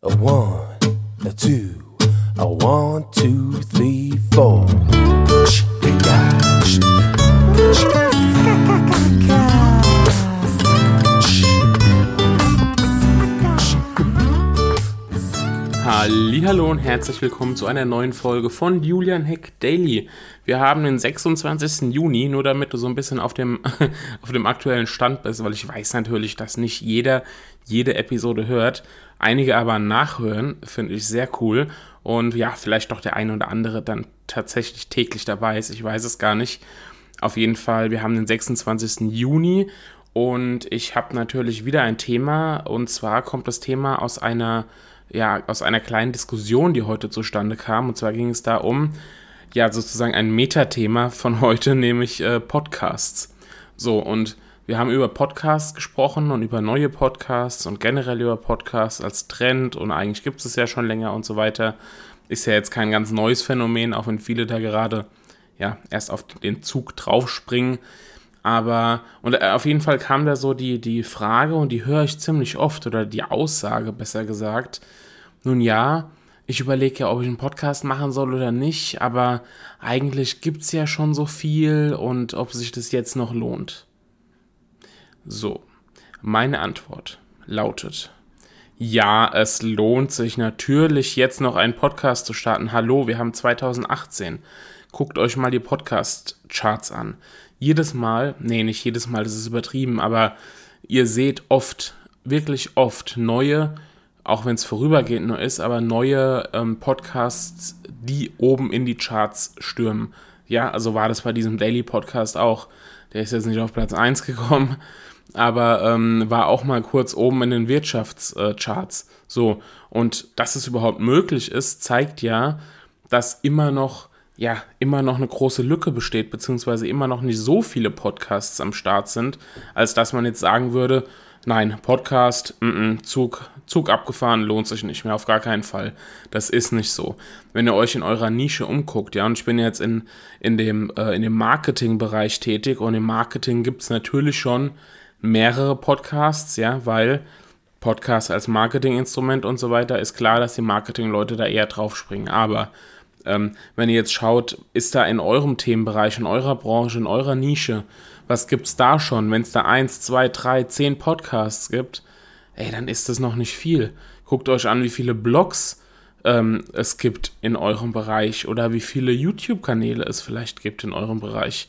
A one, a two, a one, two, three, four. Hallo und herzlich willkommen zu einer neuen Folge von Julian Heck Daily. Wir haben den 26. Juni, nur damit du so ein bisschen auf dem, auf dem aktuellen Stand bist, weil ich weiß natürlich, dass nicht jeder jede Episode hört. Einige aber nachhören, finde ich sehr cool. Und ja, vielleicht doch der eine oder andere dann tatsächlich täglich dabei ist. Ich weiß es gar nicht. Auf jeden Fall, wir haben den 26. Juni und ich habe natürlich wieder ein Thema. Und zwar kommt das Thema aus einer, ja, aus einer kleinen Diskussion, die heute zustande kam. Und zwar ging es da um, ja, sozusagen ein Metathema von heute, nämlich äh, Podcasts. So, und wir haben über Podcasts gesprochen und über neue Podcasts und generell über Podcasts als Trend und eigentlich gibt es ja schon länger und so weiter. Ist ja jetzt kein ganz neues Phänomen, auch wenn viele da gerade ja erst auf den Zug draufspringen. Aber, und äh, auf jeden Fall kam da so die, die Frage, und die höre ich ziemlich oft, oder die Aussage besser gesagt. Nun ja, ich überlege ja, ob ich einen Podcast machen soll oder nicht, aber eigentlich gibt es ja schon so viel und ob sich das jetzt noch lohnt. So, meine Antwort lautet, ja, es lohnt sich natürlich jetzt noch einen Podcast zu starten. Hallo, wir haben 2018. Guckt euch mal die Podcast-Charts an. Jedes Mal, nee, nicht jedes Mal, das ist übertrieben, aber ihr seht oft, wirklich oft neue, auch wenn es vorübergehend nur ist, aber neue ähm, Podcasts, die oben in die Charts stürmen. Ja, also war das bei diesem Daily Podcast auch. Der ist jetzt nicht auf Platz 1 gekommen, aber ähm, war auch mal kurz oben in den Wirtschaftscharts. So, und dass es überhaupt möglich ist, zeigt ja, dass immer noch, ja, immer noch eine große Lücke besteht, beziehungsweise immer noch nicht so viele Podcasts am Start sind, als dass man jetzt sagen würde, nein, Podcast, m -m, Zug, Zug abgefahren, lohnt sich nicht mehr, auf gar keinen Fall. Das ist nicht so. Wenn ihr euch in eurer Nische umguckt, ja, und ich bin jetzt in, in dem, äh, in dem Marketingbereich tätig und im Marketing gibt es natürlich schon mehrere Podcasts, ja, weil Podcast als Marketinginstrument und so weiter ist klar, dass die Marketingleute da eher draufspringen. Aber ähm, wenn ihr jetzt schaut, ist da in eurem Themenbereich, in eurer Branche, in eurer Nische, was gibt's da schon? Wenn es da eins, zwei, drei, zehn Podcasts gibt, ey, dann ist das noch nicht viel. Guckt euch an, wie viele Blogs ähm, es gibt in eurem Bereich oder wie viele YouTube-Kanäle es vielleicht gibt in eurem Bereich.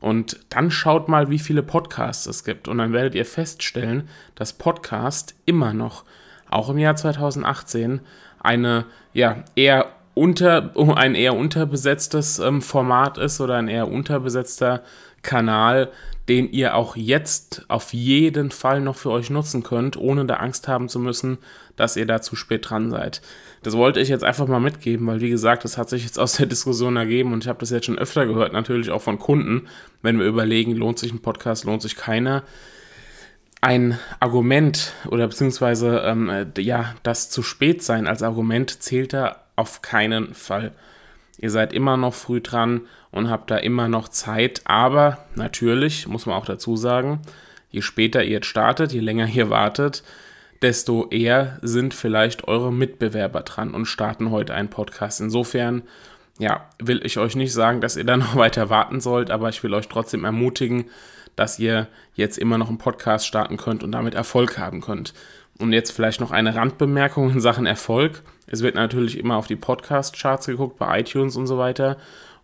Und dann schaut mal, wie viele Podcasts es gibt. Und dann werdet ihr feststellen, dass Podcast immer noch, auch im Jahr 2018, eine ja, eher unter, ein eher unterbesetztes ähm, Format ist oder ein eher unterbesetzter Kanal, den ihr auch jetzt auf jeden Fall noch für euch nutzen könnt, ohne da Angst haben zu müssen, dass ihr da zu spät dran seid. Das wollte ich jetzt einfach mal mitgeben, weil wie gesagt, das hat sich jetzt aus der Diskussion ergeben und ich habe das jetzt schon öfter gehört, natürlich auch von Kunden, wenn wir überlegen, lohnt sich ein Podcast, lohnt sich keiner. Ein Argument oder beziehungsweise ähm, ja, das zu spät sein als Argument zählt da auf keinen Fall. Ihr seid immer noch früh dran und habt da immer noch Zeit, aber natürlich muss man auch dazu sagen, je später ihr jetzt startet, je länger ihr wartet, desto eher sind vielleicht eure Mitbewerber dran und starten heute einen Podcast. Insofern, ja, will ich euch nicht sagen, dass ihr da noch weiter warten sollt, aber ich will euch trotzdem ermutigen, dass ihr jetzt immer noch einen Podcast starten könnt und damit Erfolg haben könnt. Und jetzt vielleicht noch eine Randbemerkung in Sachen Erfolg. Es wird natürlich immer auf die Podcast-Charts geguckt, bei iTunes und so weiter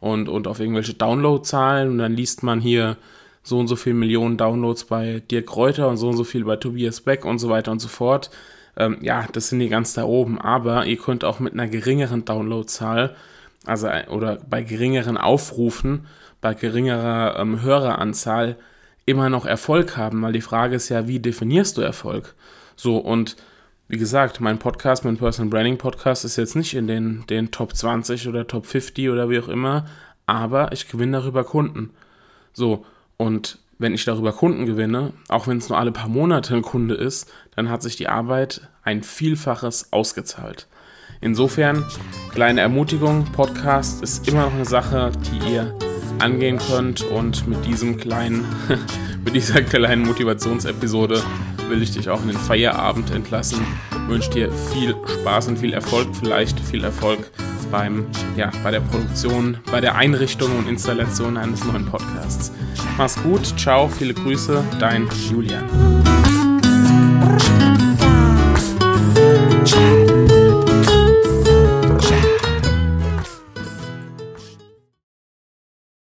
und, und auf irgendwelche Download-Zahlen und dann liest man hier so und so viele Millionen Downloads bei Dirk Kräuter und so und so viel bei Tobias Beck und so weiter und so fort. Ähm, ja, das sind die ganz da oben, aber ihr könnt auch mit einer geringeren Downloadzahl, also oder bei geringeren Aufrufen, bei geringerer ähm, Höreranzahl immer noch Erfolg haben, weil die Frage ist ja, wie definierst du Erfolg? So und wie gesagt, mein Podcast, mein Personal Branding Podcast ist jetzt nicht in den, den Top 20 oder Top 50 oder wie auch immer, aber ich gewinne darüber Kunden. So, und wenn ich darüber Kunden gewinne, auch wenn es nur alle paar Monate ein Kunde ist, dann hat sich die Arbeit ein Vielfaches ausgezahlt. Insofern, kleine Ermutigung, Podcast ist immer noch eine Sache, die ihr angehen könnt und mit diesem kleinen, mit dieser kleinen Motivationsepisode will ich dich auch in den Feierabend entlassen. Wünsche dir viel Spaß und viel Erfolg, vielleicht viel Erfolg beim, ja, bei der Produktion, bei der Einrichtung und Installation eines neuen Podcasts. Mach's gut, ciao, viele Grüße, dein Julian.